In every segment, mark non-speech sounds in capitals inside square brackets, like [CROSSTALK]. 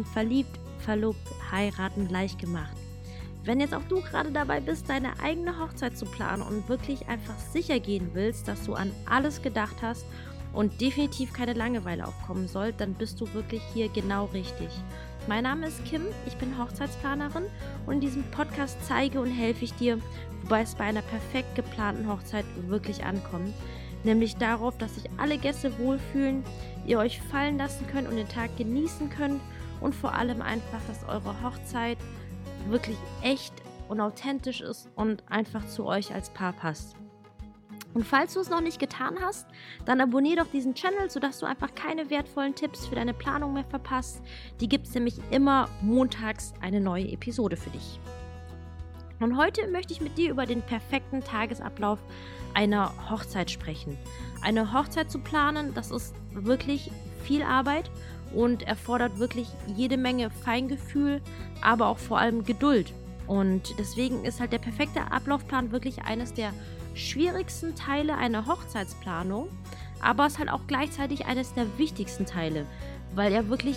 von verliebt, verlobt, heiraten gleich gemacht. Wenn jetzt auch du gerade dabei bist, deine eigene Hochzeit zu planen und wirklich einfach sicher gehen willst, dass du an alles gedacht hast und definitiv keine Langeweile aufkommen soll, dann bist du wirklich hier genau richtig. Mein Name ist Kim, ich bin Hochzeitsplanerin und in diesem Podcast zeige und helfe ich dir, wobei es bei einer perfekt geplanten Hochzeit wirklich ankommt. Nämlich darauf, dass sich alle Gäste wohlfühlen, ihr euch fallen lassen könnt und den Tag genießen könnt und vor allem einfach, dass eure Hochzeit wirklich echt und authentisch ist und einfach zu euch als Paar passt. Und falls du es noch nicht getan hast, dann abonniere doch diesen Channel, sodass du einfach keine wertvollen Tipps für deine Planung mehr verpasst. Die gibt es nämlich immer montags eine neue Episode für dich. Und heute möchte ich mit dir über den perfekten Tagesablauf einer Hochzeit sprechen. Eine Hochzeit zu planen, das ist wirklich viel Arbeit und erfordert wirklich jede Menge Feingefühl, aber auch vor allem Geduld. Und deswegen ist halt der perfekte Ablaufplan wirklich eines der schwierigsten Teile einer Hochzeitsplanung, aber es ist halt auch gleichzeitig eines der wichtigsten Teile, weil er wirklich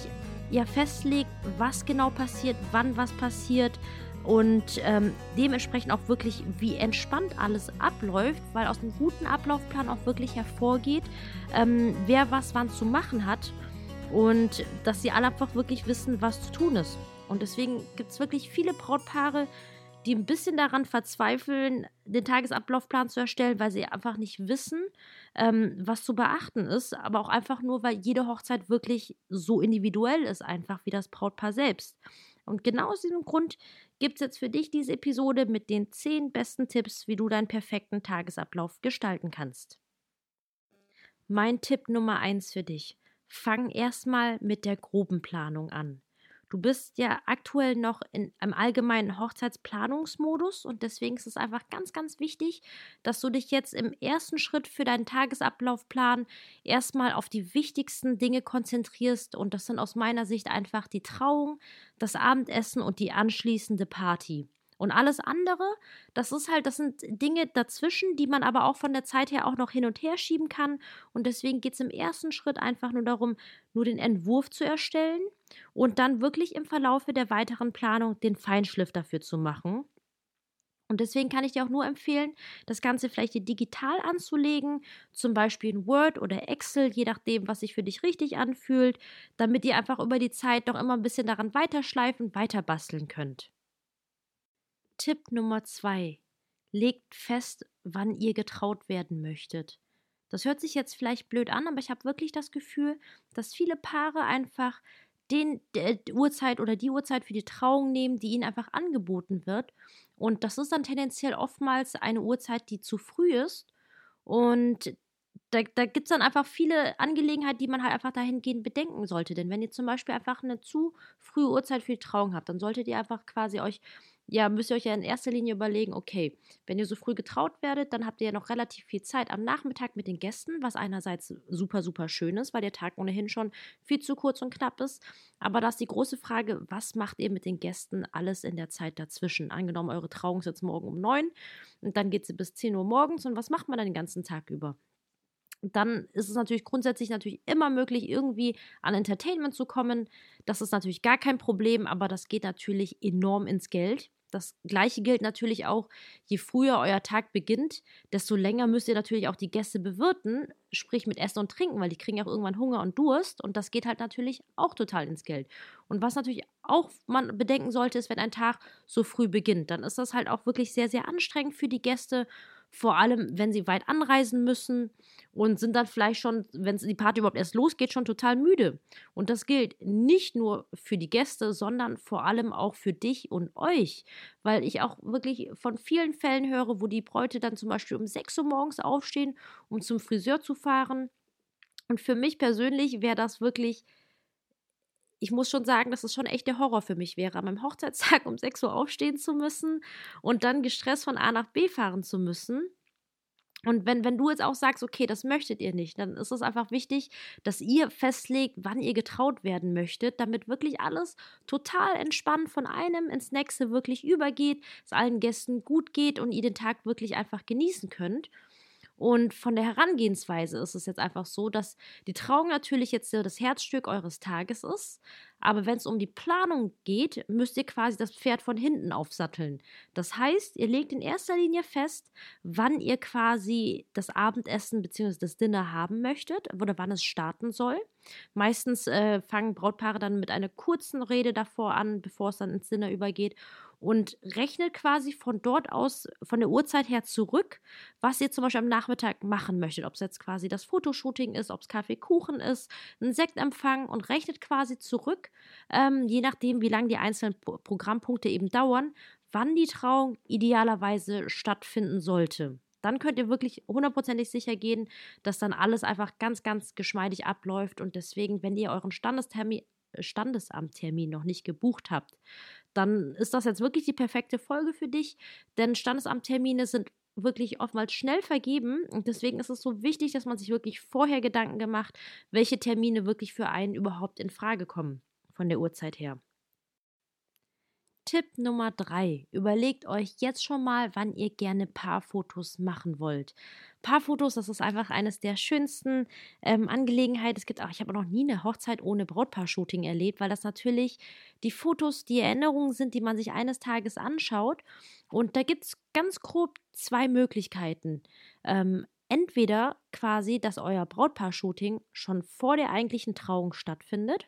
ja festlegt, was genau passiert, wann was passiert und ähm, dementsprechend auch wirklich, wie entspannt alles abläuft, weil aus einem guten Ablaufplan auch wirklich hervorgeht, ähm, wer was wann zu machen hat und dass sie alle einfach wirklich wissen, was zu tun ist. Und deswegen gibt es wirklich viele Brautpaare, die ein bisschen daran verzweifeln, den Tagesablaufplan zu erstellen, weil sie einfach nicht wissen, ähm, was zu beachten ist, aber auch einfach nur, weil jede Hochzeit wirklich so individuell ist, einfach wie das Brautpaar selbst. Und genau aus diesem Grund gibt es jetzt für dich diese Episode mit den zehn besten Tipps, wie du deinen perfekten Tagesablauf gestalten kannst. Mein Tipp Nummer eins für dich. Fang erstmal mit der groben Planung an. Du bist ja aktuell noch in einem allgemeinen Hochzeitsplanungsmodus und deswegen ist es einfach ganz, ganz wichtig, dass du dich jetzt im ersten Schritt für deinen Tagesablaufplan erstmal auf die wichtigsten Dinge konzentrierst und das sind aus meiner Sicht einfach die Trauung, das Abendessen und die anschließende Party. Und alles andere, das ist halt, das sind Dinge dazwischen, die man aber auch von der Zeit her auch noch hin und her schieben kann. Und deswegen geht es im ersten Schritt einfach nur darum, nur den Entwurf zu erstellen und dann wirklich im Verlaufe der weiteren Planung den Feinschliff dafür zu machen. Und deswegen kann ich dir auch nur empfehlen, das Ganze vielleicht digital anzulegen, zum Beispiel in Word oder Excel, je nachdem, was sich für dich richtig anfühlt, damit ihr einfach über die Zeit noch immer ein bisschen daran weiterschleifen, weiter basteln könnt. Tipp Nummer zwei. Legt fest, wann ihr getraut werden möchtet. Das hört sich jetzt vielleicht blöd an, aber ich habe wirklich das Gefühl, dass viele Paare einfach den der Uhrzeit oder die Uhrzeit für die Trauung nehmen, die ihnen einfach angeboten wird. Und das ist dann tendenziell oftmals eine Uhrzeit, die zu früh ist. Und da, da gibt es dann einfach viele Angelegenheiten, die man halt einfach dahingehend bedenken sollte. Denn wenn ihr zum Beispiel einfach eine zu frühe Uhrzeit für die Trauung habt, dann solltet ihr einfach quasi euch ja, müsst ihr euch ja in erster Linie überlegen, okay, wenn ihr so früh getraut werdet, dann habt ihr ja noch relativ viel Zeit am Nachmittag mit den Gästen, was einerseits super, super schön ist, weil der Tag ohnehin schon viel zu kurz und knapp ist. Aber da ist die große Frage, was macht ihr mit den Gästen alles in der Zeit dazwischen? Angenommen, eure Trauung ist jetzt morgen um neun und dann geht sie bis 10 Uhr morgens und was macht man dann den ganzen Tag über? Dann ist es natürlich grundsätzlich natürlich immer möglich, irgendwie an Entertainment zu kommen. Das ist natürlich gar kein Problem, aber das geht natürlich enorm ins Geld. Das gleiche gilt natürlich auch, je früher euer Tag beginnt, desto länger müsst ihr natürlich auch die Gäste bewirten, sprich mit Essen und Trinken, weil die kriegen ja auch irgendwann Hunger und Durst und das geht halt natürlich auch total ins Geld. Und was natürlich auch man bedenken sollte, ist, wenn ein Tag so früh beginnt, dann ist das halt auch wirklich sehr, sehr anstrengend für die Gäste vor allem wenn sie weit anreisen müssen und sind dann vielleicht schon, wenn die Party überhaupt erst losgeht, schon total müde. Und das gilt nicht nur für die Gäste, sondern vor allem auch für dich und euch, weil ich auch wirklich von vielen Fällen höre, wo die Bräute dann zum Beispiel um 6 Uhr morgens aufstehen, um zum Friseur zu fahren. Und für mich persönlich wäre das wirklich ich muss schon sagen, dass es schon echt der Horror für mich wäre, an meinem Hochzeitstag um 6 Uhr aufstehen zu müssen und dann gestresst von A nach B fahren zu müssen. Und wenn, wenn du jetzt auch sagst, okay, das möchtet ihr nicht, dann ist es einfach wichtig, dass ihr festlegt, wann ihr getraut werden möchtet, damit wirklich alles total entspannt von einem ins nächste wirklich übergeht, es allen Gästen gut geht und ihr den Tag wirklich einfach genießen könnt. Und von der Herangehensweise ist es jetzt einfach so, dass die Trauung natürlich jetzt das Herzstück eures Tages ist. Aber wenn es um die Planung geht, müsst ihr quasi das Pferd von hinten aufsatteln. Das heißt, ihr legt in erster Linie fest, wann ihr quasi das Abendessen bzw. das Dinner haben möchtet oder wann es starten soll. Meistens äh, fangen Brautpaare dann mit einer kurzen Rede davor an, bevor es dann ins Dinner übergeht und rechnet quasi von dort aus, von der Uhrzeit her zurück, was ihr zum Beispiel am Nachmittag machen möchtet. Ob es jetzt quasi das Fotoshooting ist, ob es Kaffeekuchen ist, ein Sektempfang und rechnet quasi zurück, ähm, je nachdem, wie lange die einzelnen Pro Programmpunkte eben dauern, wann die Trauung idealerweise stattfinden sollte. Dann könnt ihr wirklich hundertprozentig sicher gehen, dass dann alles einfach ganz, ganz geschmeidig abläuft. Und deswegen, wenn ihr euren Standestermin, Standesamttermin noch nicht gebucht habt, dann ist das jetzt wirklich die perfekte Folge für dich, denn Standesamttermine sind wirklich oftmals schnell vergeben und deswegen ist es so wichtig, dass man sich wirklich vorher Gedanken gemacht, welche Termine wirklich für einen überhaupt in Frage kommen von der Uhrzeit her. Tipp Nummer drei: Überlegt euch jetzt schon mal, wann ihr gerne Paarfotos machen wollt. Paarfotos, das ist einfach eines der schönsten ähm, Angelegenheiten. Es gibt auch, ich habe noch nie eine Hochzeit ohne Brautpaar-Shooting erlebt, weil das natürlich die Fotos, die Erinnerungen sind, die man sich eines Tages anschaut. Und da gibt es ganz grob zwei Möglichkeiten. Ähm, entweder quasi, dass euer Brautpaar-Shooting schon vor der eigentlichen Trauung stattfindet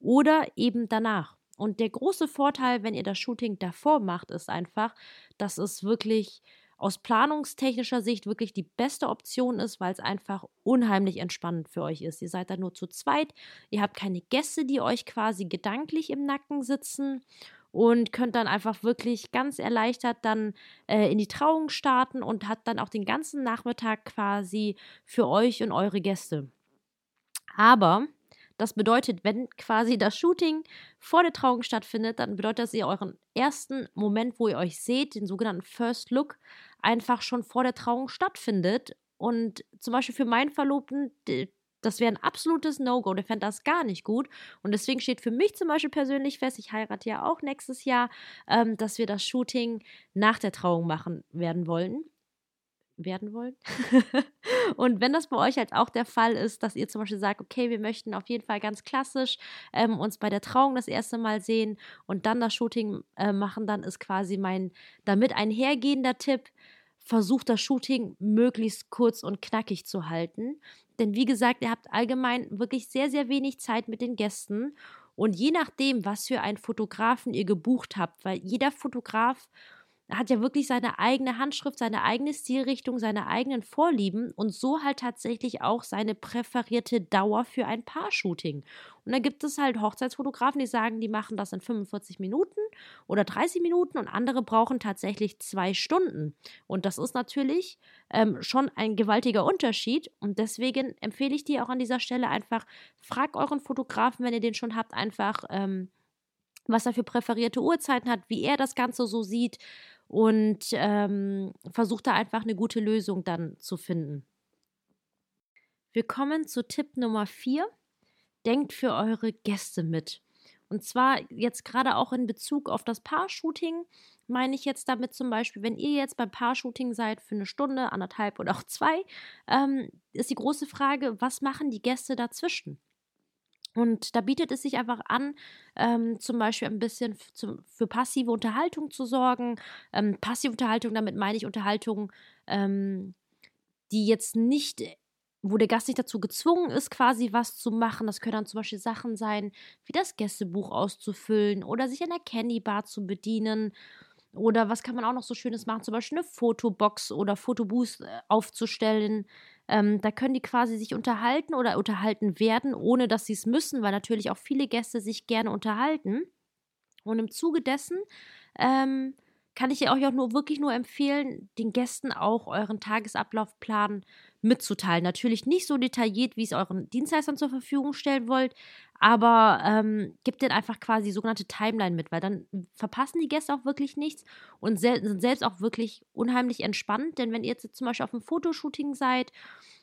oder eben danach. Und der große Vorteil, wenn ihr das Shooting davor macht, ist einfach, dass es wirklich aus planungstechnischer Sicht wirklich die beste Option ist, weil es einfach unheimlich entspannend für euch ist. Ihr seid da nur zu zweit, ihr habt keine Gäste, die euch quasi gedanklich im Nacken sitzen und könnt dann einfach wirklich ganz erleichtert dann äh, in die Trauung starten und hat dann auch den ganzen Nachmittag quasi für euch und eure Gäste. Aber das bedeutet, wenn quasi das Shooting vor der Trauung stattfindet, dann bedeutet das, dass ihr euren ersten Moment, wo ihr euch seht, den sogenannten First Look, einfach schon vor der Trauung stattfindet. Und zum Beispiel für meinen Verlobten, das wäre ein absolutes No-Go. Der fände das gar nicht gut. Und deswegen steht für mich zum Beispiel persönlich fest, ich heirate ja auch nächstes Jahr, ähm, dass wir das Shooting nach der Trauung machen werden wollen werden wollen. [LAUGHS] und wenn das bei euch halt auch der Fall ist, dass ihr zum Beispiel sagt, okay, wir möchten auf jeden Fall ganz klassisch ähm, uns bei der Trauung das erste Mal sehen und dann das Shooting äh, machen, dann ist quasi mein damit einhergehender Tipp, versucht das Shooting möglichst kurz und knackig zu halten. Denn wie gesagt, ihr habt allgemein wirklich sehr, sehr wenig Zeit mit den Gästen. Und je nachdem, was für einen Fotografen ihr gebucht habt, weil jeder Fotograf hat ja wirklich seine eigene Handschrift, seine eigene Stilrichtung, seine eigenen Vorlieben und so halt tatsächlich auch seine präferierte Dauer für ein Paar-Shooting. Und da gibt es halt Hochzeitsfotografen, die sagen, die machen das in 45 Minuten oder 30 Minuten und andere brauchen tatsächlich zwei Stunden. Und das ist natürlich ähm, schon ein gewaltiger Unterschied. Und deswegen empfehle ich dir auch an dieser Stelle einfach, frag euren Fotografen, wenn ihr den schon habt, einfach. Ähm, was er für präferierte Uhrzeiten hat, wie er das Ganze so sieht und ähm, versucht da einfach eine gute Lösung dann zu finden. Wir kommen zu Tipp Nummer 4. Denkt für eure Gäste mit. Und zwar jetzt gerade auch in Bezug auf das Paar-Shooting meine ich jetzt damit zum Beispiel, wenn ihr jetzt beim Paar-Shooting seid für eine Stunde, anderthalb oder auch zwei, ähm, ist die große Frage, was machen die Gäste dazwischen? Und da bietet es sich einfach an, ähm, zum Beispiel ein bisschen zum, für passive Unterhaltung zu sorgen. Ähm, passive Unterhaltung, damit meine ich Unterhaltung, ähm, die jetzt nicht, wo der Gast nicht dazu gezwungen ist, quasi was zu machen. Das können dann zum Beispiel Sachen sein, wie das Gästebuch auszufüllen oder sich an der Candy Bar zu bedienen. Oder was kann man auch noch so Schönes machen? Zum Beispiel eine Fotobox oder Fotobooth äh, aufzustellen ähm, da können die quasi sich unterhalten oder unterhalten werden, ohne dass sie es müssen, weil natürlich auch viele Gäste sich gerne unterhalten. Und im Zuge dessen ähm, kann ich euch auch nur wirklich nur empfehlen, den Gästen auch euren Tagesablaufplan mitzuteilen. Natürlich nicht so detailliert, wie es euren Dienstleistern zur Verfügung stellen wollt, aber ähm, gibt denen einfach quasi sogenannte Timeline mit, weil dann verpassen die Gäste auch wirklich nichts und sel sind selbst auch wirklich unheimlich entspannt. Denn wenn ihr jetzt zum Beispiel auf einem Fotoshooting seid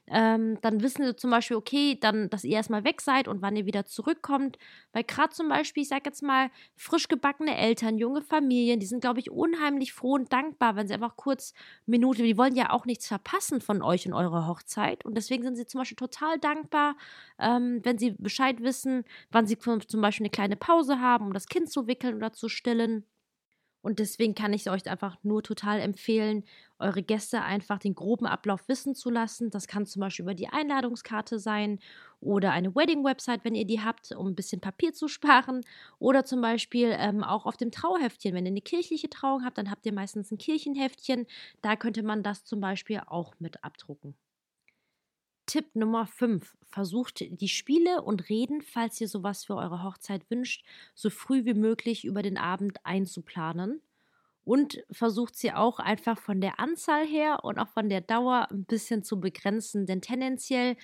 ähm, dann wissen sie zum Beispiel, okay, dann, dass ihr erstmal weg seid und wann ihr wieder zurückkommt. Weil gerade zum Beispiel, ich sag jetzt mal, frisch gebackene Eltern, junge Familien, die sind, glaube ich, unheimlich froh und dankbar, wenn sie einfach kurz Minute, die wollen ja auch nichts verpassen von euch in eurer Hochzeit. Und deswegen sind sie zum Beispiel total dankbar, ähm, wenn sie Bescheid wissen, wann sie zum Beispiel eine kleine Pause haben, um das Kind zu wickeln oder zu stillen. Und deswegen kann ich euch einfach nur total empfehlen, eure Gäste einfach den groben Ablauf wissen zu lassen. Das kann zum Beispiel über die Einladungskarte sein oder eine Wedding-Website, wenn ihr die habt, um ein bisschen Papier zu sparen. Oder zum Beispiel ähm, auch auf dem Trauheftchen. Wenn ihr eine kirchliche Trauung habt, dann habt ihr meistens ein Kirchenheftchen. Da könnte man das zum Beispiel auch mit abdrucken. Tipp Nummer 5. Versucht die Spiele und Reden, falls ihr sowas für eure Hochzeit wünscht, so früh wie möglich über den Abend einzuplanen. Und versucht sie auch einfach von der Anzahl her und auch von der Dauer ein bisschen zu begrenzen. Denn tendenziell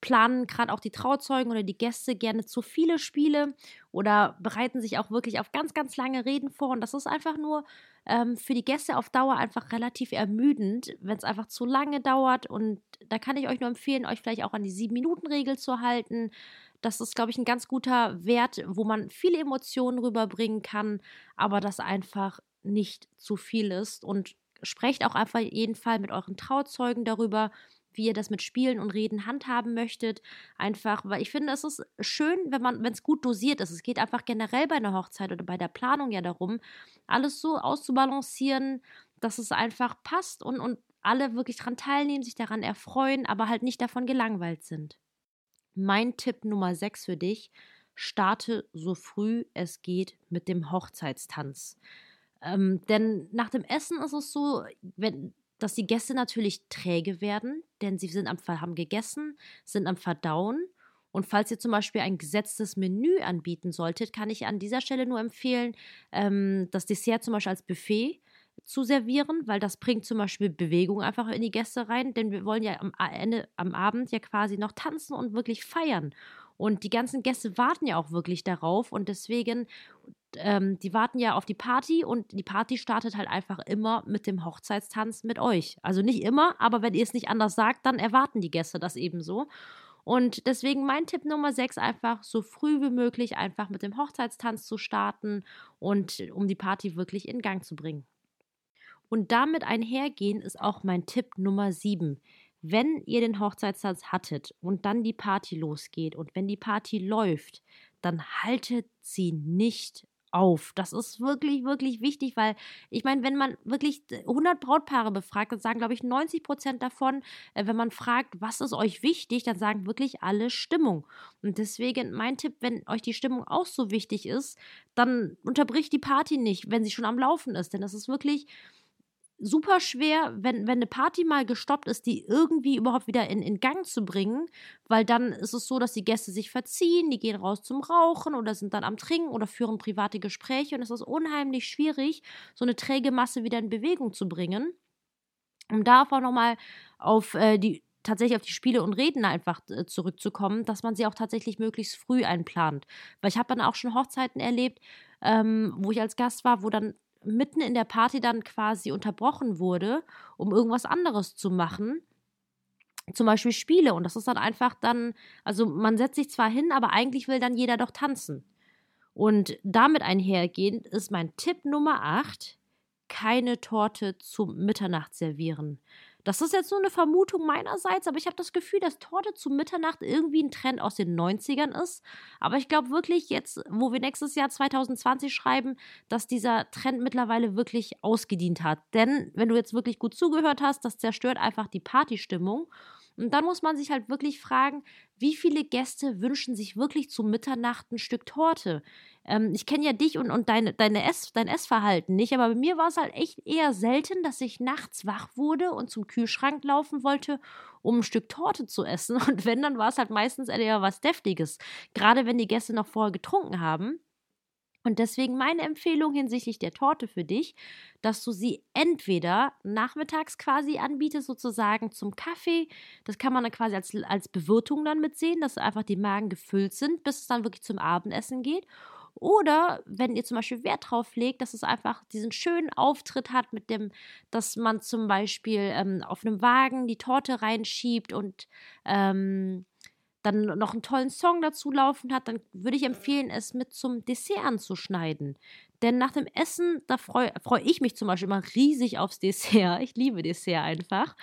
planen gerade auch die Trauzeugen oder die Gäste gerne zu viele Spiele oder bereiten sich auch wirklich auf ganz, ganz lange Reden vor. Und das ist einfach nur ähm, für die Gäste auf Dauer einfach relativ ermüdend, wenn es einfach zu lange dauert. Und da kann ich euch nur empfehlen, euch vielleicht auch an die Sieben-Minuten-Regel zu halten. Das ist, glaube ich, ein ganz guter Wert, wo man viele Emotionen rüberbringen kann, aber das einfach nicht zu viel ist. Und sprecht auch einfach jeden Fall mit euren Trauzeugen darüber, wie ihr das mit Spielen und Reden handhaben möchtet. Einfach, weil ich finde, es ist schön, wenn man, wenn es gut dosiert ist. Es geht einfach generell bei einer Hochzeit oder bei der Planung ja darum, alles so auszubalancieren, dass es einfach passt und, und alle wirklich daran teilnehmen, sich daran erfreuen, aber halt nicht davon gelangweilt sind. Mein Tipp Nummer 6 für dich, starte so früh es geht mit dem Hochzeitstanz. Ähm, denn nach dem Essen ist es so, wenn dass die Gäste natürlich träge werden, denn sie sind am, haben gegessen, sind am Verdauen. Und falls ihr zum Beispiel ein gesetztes Menü anbieten solltet, kann ich an dieser Stelle nur empfehlen, ähm, das Dessert zum Beispiel als Buffet zu servieren, weil das bringt zum Beispiel Bewegung einfach in die Gäste rein, denn wir wollen ja am Ende, am Abend ja quasi noch tanzen und wirklich feiern. Und die ganzen Gäste warten ja auch wirklich darauf und deswegen ähm, die warten ja auf die Party und die Party startet halt einfach immer mit dem Hochzeitstanz mit euch. Also nicht immer, aber wenn ihr es nicht anders sagt, dann erwarten die Gäste das ebenso. Und deswegen mein Tipp Nummer 6, einfach so früh wie möglich einfach mit dem Hochzeitstanz zu starten und um die Party wirklich in Gang zu bringen. Und damit einhergehen ist auch mein Tipp Nummer 7. Wenn ihr den Hochzeitstanz hattet und dann die Party losgeht und wenn die Party läuft, dann haltet sie nicht auf. Das ist wirklich, wirklich wichtig, weil ich meine, wenn man wirklich 100 Brautpaare befragt, dann sagen, glaube ich, 90 Prozent davon, äh, wenn man fragt, was ist euch wichtig, dann sagen wirklich alle Stimmung. Und deswegen mein Tipp, wenn euch die Stimmung auch so wichtig ist, dann unterbricht die Party nicht, wenn sie schon am Laufen ist. Denn das ist wirklich super schwer, wenn, wenn eine Party mal gestoppt ist, die irgendwie überhaupt wieder in, in Gang zu bringen, weil dann ist es so, dass die Gäste sich verziehen, die gehen raus zum Rauchen oder sind dann am Trinken oder führen private Gespräche und es ist unheimlich schwierig, so eine träge Masse wieder in Bewegung zu bringen. Um da auch nochmal auf äh, die tatsächlich auf die Spiele und Reden einfach äh, zurückzukommen, dass man sie auch tatsächlich möglichst früh einplant. Weil ich habe dann auch schon Hochzeiten erlebt, ähm, wo ich als Gast war, wo dann mitten in der Party dann quasi unterbrochen wurde, um irgendwas anderes zu machen. Zum Beispiel Spiele. Und das ist dann einfach dann, also man setzt sich zwar hin, aber eigentlich will dann jeder doch tanzen. Und damit einhergehend ist mein Tipp Nummer 8, keine Torte zum Mitternacht servieren. Das ist jetzt nur eine Vermutung meinerseits, aber ich habe das Gefühl, dass Torte zu Mitternacht irgendwie ein Trend aus den 90ern ist. Aber ich glaube wirklich jetzt, wo wir nächstes Jahr 2020 schreiben, dass dieser Trend mittlerweile wirklich ausgedient hat. Denn wenn du jetzt wirklich gut zugehört hast, das zerstört einfach die Partystimmung. Und dann muss man sich halt wirklich fragen, wie viele Gäste wünschen sich wirklich zu Mitternacht ein Stück Torte? Ähm, ich kenne ja dich und, und deine, deine Ess, dein Essverhalten nicht, aber bei mir war es halt echt eher selten, dass ich nachts wach wurde und zum Kühlschrank laufen wollte, um ein Stück Torte zu essen. [LAUGHS] Und wenn, dann war es halt meistens eher was Deftiges. Gerade wenn die Gäste noch vorher getrunken haben. Und deswegen meine Empfehlung hinsichtlich der Torte für dich, dass du sie entweder nachmittags quasi anbietest, sozusagen zum Kaffee. Das kann man dann quasi als, als Bewirtung dann mitsehen, dass einfach die Magen gefüllt sind, bis es dann wirklich zum Abendessen geht. Oder wenn ihr zum Beispiel Wert drauf legt, dass es einfach diesen schönen Auftritt hat, mit dem, dass man zum Beispiel ähm, auf einem Wagen die Torte reinschiebt und ähm, dann noch einen tollen Song dazu laufen hat, dann würde ich empfehlen, es mit zum Dessert anzuschneiden. Denn nach dem Essen, da freue freu ich mich zum Beispiel immer riesig aufs Dessert. Ich liebe Dessert einfach.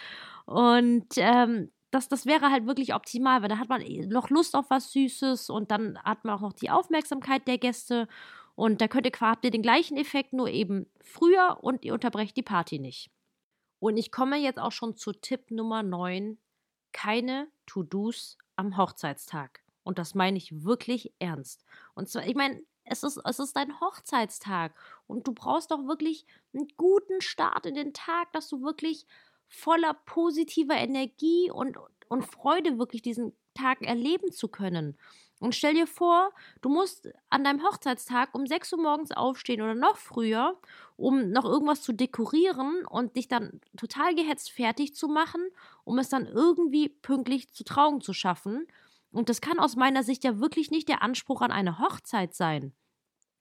Und ähm, das, das wäre halt wirklich optimal, weil da hat man eh noch Lust auf was Süßes und dann hat man auch noch die Aufmerksamkeit der Gäste. Und da könnt ihr quasi den gleichen Effekt, nur eben früher und ihr unterbrecht die Party nicht. Und ich komme jetzt auch schon zu Tipp Nummer 9. Keine To-Dos am Hochzeitstag. Und das meine ich wirklich ernst. Und zwar, ich meine, es ist, es ist dein Hochzeitstag und du brauchst doch wirklich einen guten Start in den Tag, dass du wirklich voller positiver Energie und, und Freude wirklich diesen Tag erleben zu können. Und stell dir vor, du musst an deinem Hochzeitstag um 6 Uhr morgens aufstehen oder noch früher, um noch irgendwas zu dekorieren und dich dann total gehetzt fertig zu machen, um es dann irgendwie pünktlich zu Trauung zu schaffen. Und das kann aus meiner Sicht ja wirklich nicht der Anspruch an eine Hochzeit sein.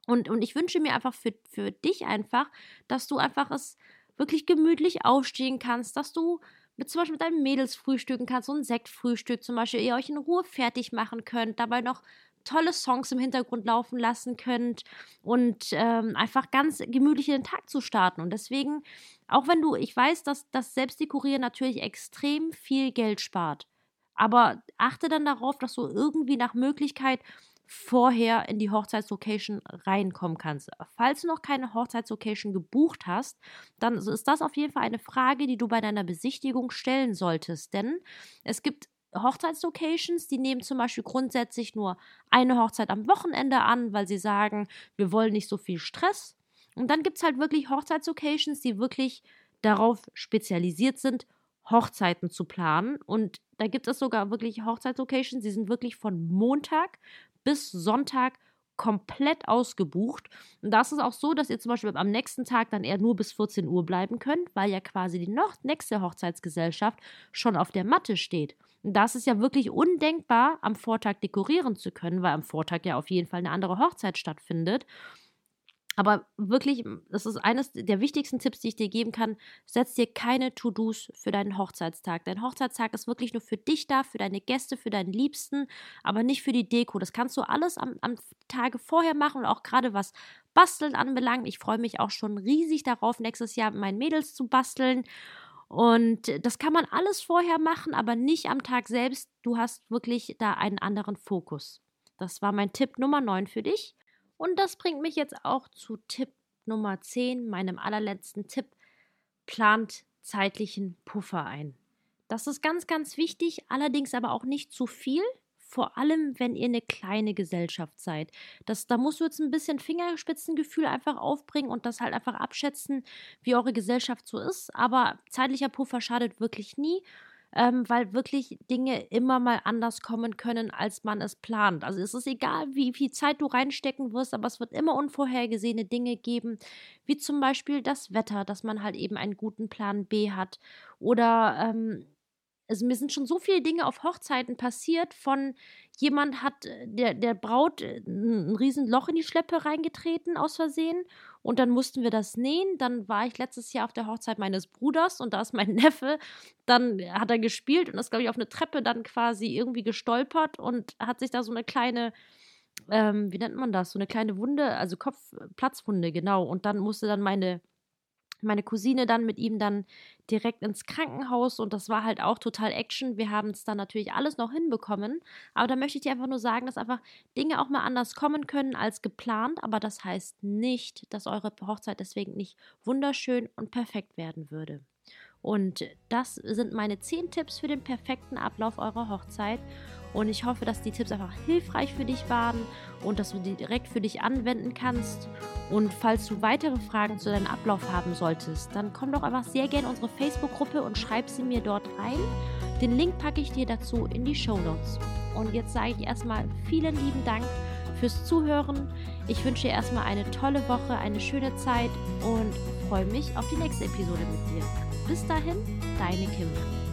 Und, und ich wünsche mir einfach für, für dich einfach, dass du einfach es wirklich gemütlich aufstehen kannst, dass du mit zum Beispiel mit deinen Mädels frühstücken kannst, so ein Sektfrühstück zum Beispiel, ihr euch in Ruhe fertig machen könnt, dabei noch tolle Songs im Hintergrund laufen lassen könnt und ähm, einfach ganz gemütlich in den Tag zu starten. Und deswegen, auch wenn du, ich weiß, dass das Selbstdekorieren natürlich extrem viel Geld spart, aber achte dann darauf, dass du irgendwie nach Möglichkeit vorher in die Hochzeitslocation reinkommen kannst. Falls du noch keine Hochzeitslocation gebucht hast, dann ist das auf jeden Fall eine Frage, die du bei deiner Besichtigung stellen solltest. Denn es gibt Hochzeitslocations, die nehmen zum Beispiel grundsätzlich nur eine Hochzeit am Wochenende an, weil sie sagen, wir wollen nicht so viel Stress. Und dann gibt es halt wirklich Hochzeitslocations, die wirklich darauf spezialisiert sind, Hochzeiten zu planen. Und da gibt es sogar wirklich Hochzeitslocations, die sind wirklich von Montag bis Sonntag komplett ausgebucht. Und da ist es auch so, dass ihr zum Beispiel am nächsten Tag dann eher nur bis 14 Uhr bleiben könnt, weil ja quasi die noch nächste Hochzeitsgesellschaft schon auf der Matte steht. Und das ist ja wirklich undenkbar, am Vortag dekorieren zu können, weil am Vortag ja auf jeden Fall eine andere Hochzeit stattfindet. Aber wirklich, das ist eines der wichtigsten Tipps, die ich dir geben kann. Setz dir keine To-Dos für deinen Hochzeitstag. Dein Hochzeitstag ist wirklich nur für dich da, für deine Gäste, für deinen Liebsten, aber nicht für die Deko. Das kannst du alles am, am Tage vorher machen und auch gerade was Basteln anbelangt. Ich freue mich auch schon riesig darauf, nächstes Jahr mit meinen Mädels zu basteln. Und das kann man alles vorher machen, aber nicht am Tag selbst. Du hast wirklich da einen anderen Fokus. Das war mein Tipp Nummer 9 für dich. Und das bringt mich jetzt auch zu Tipp Nummer 10, meinem allerletzten Tipp. Plant zeitlichen Puffer ein. Das ist ganz, ganz wichtig, allerdings aber auch nicht zu viel. Vor allem, wenn ihr eine kleine Gesellschaft seid. Das, da musst du jetzt ein bisschen Fingerspitzengefühl einfach aufbringen und das halt einfach abschätzen, wie eure Gesellschaft so ist. Aber zeitlicher Puffer schadet wirklich nie ähm, weil wirklich Dinge immer mal anders kommen können, als man es plant. Also es ist egal, wie viel Zeit du reinstecken wirst, aber es wird immer unvorhergesehene Dinge geben, wie zum Beispiel das Wetter, dass man halt eben einen guten Plan B hat oder ähm, also mir sind schon so viele Dinge auf Hochzeiten passiert, von jemand hat äh, der, der Braut äh, ein riesen Loch in die Schleppe reingetreten aus Versehen und dann mussten wir das nähen. Dann war ich letztes Jahr auf der Hochzeit meines Bruders und da ist mein [LAUGHS] Neffe, dann hat er gespielt und ist, glaube ich, auf eine Treppe dann quasi irgendwie gestolpert und hat sich da so eine kleine, ähm, wie nennt man das, so eine kleine Wunde, also Kopfplatzwunde, genau. Und dann musste dann meine meine Cousine dann mit ihm dann direkt ins Krankenhaus und das war halt auch total Action. Wir haben es dann natürlich alles noch hinbekommen, aber da möchte ich dir einfach nur sagen, dass einfach Dinge auch mal anders kommen können als geplant, aber das heißt nicht, dass eure Hochzeit deswegen nicht wunderschön und perfekt werden würde. Und das sind meine 10 Tipps für den perfekten Ablauf eurer Hochzeit. Und ich hoffe, dass die Tipps einfach hilfreich für dich waren und dass du die direkt für dich anwenden kannst. Und falls du weitere Fragen zu deinem Ablauf haben solltest, dann komm doch einfach sehr gerne in unsere Facebook-Gruppe und schreib sie mir dort rein. Den Link packe ich dir dazu in die Show Notes. Und jetzt sage ich erstmal vielen lieben Dank fürs Zuhören. Ich wünsche dir erstmal eine tolle Woche, eine schöne Zeit und freue mich auf die nächste Episode mit dir. Bis dahin, deine Kim.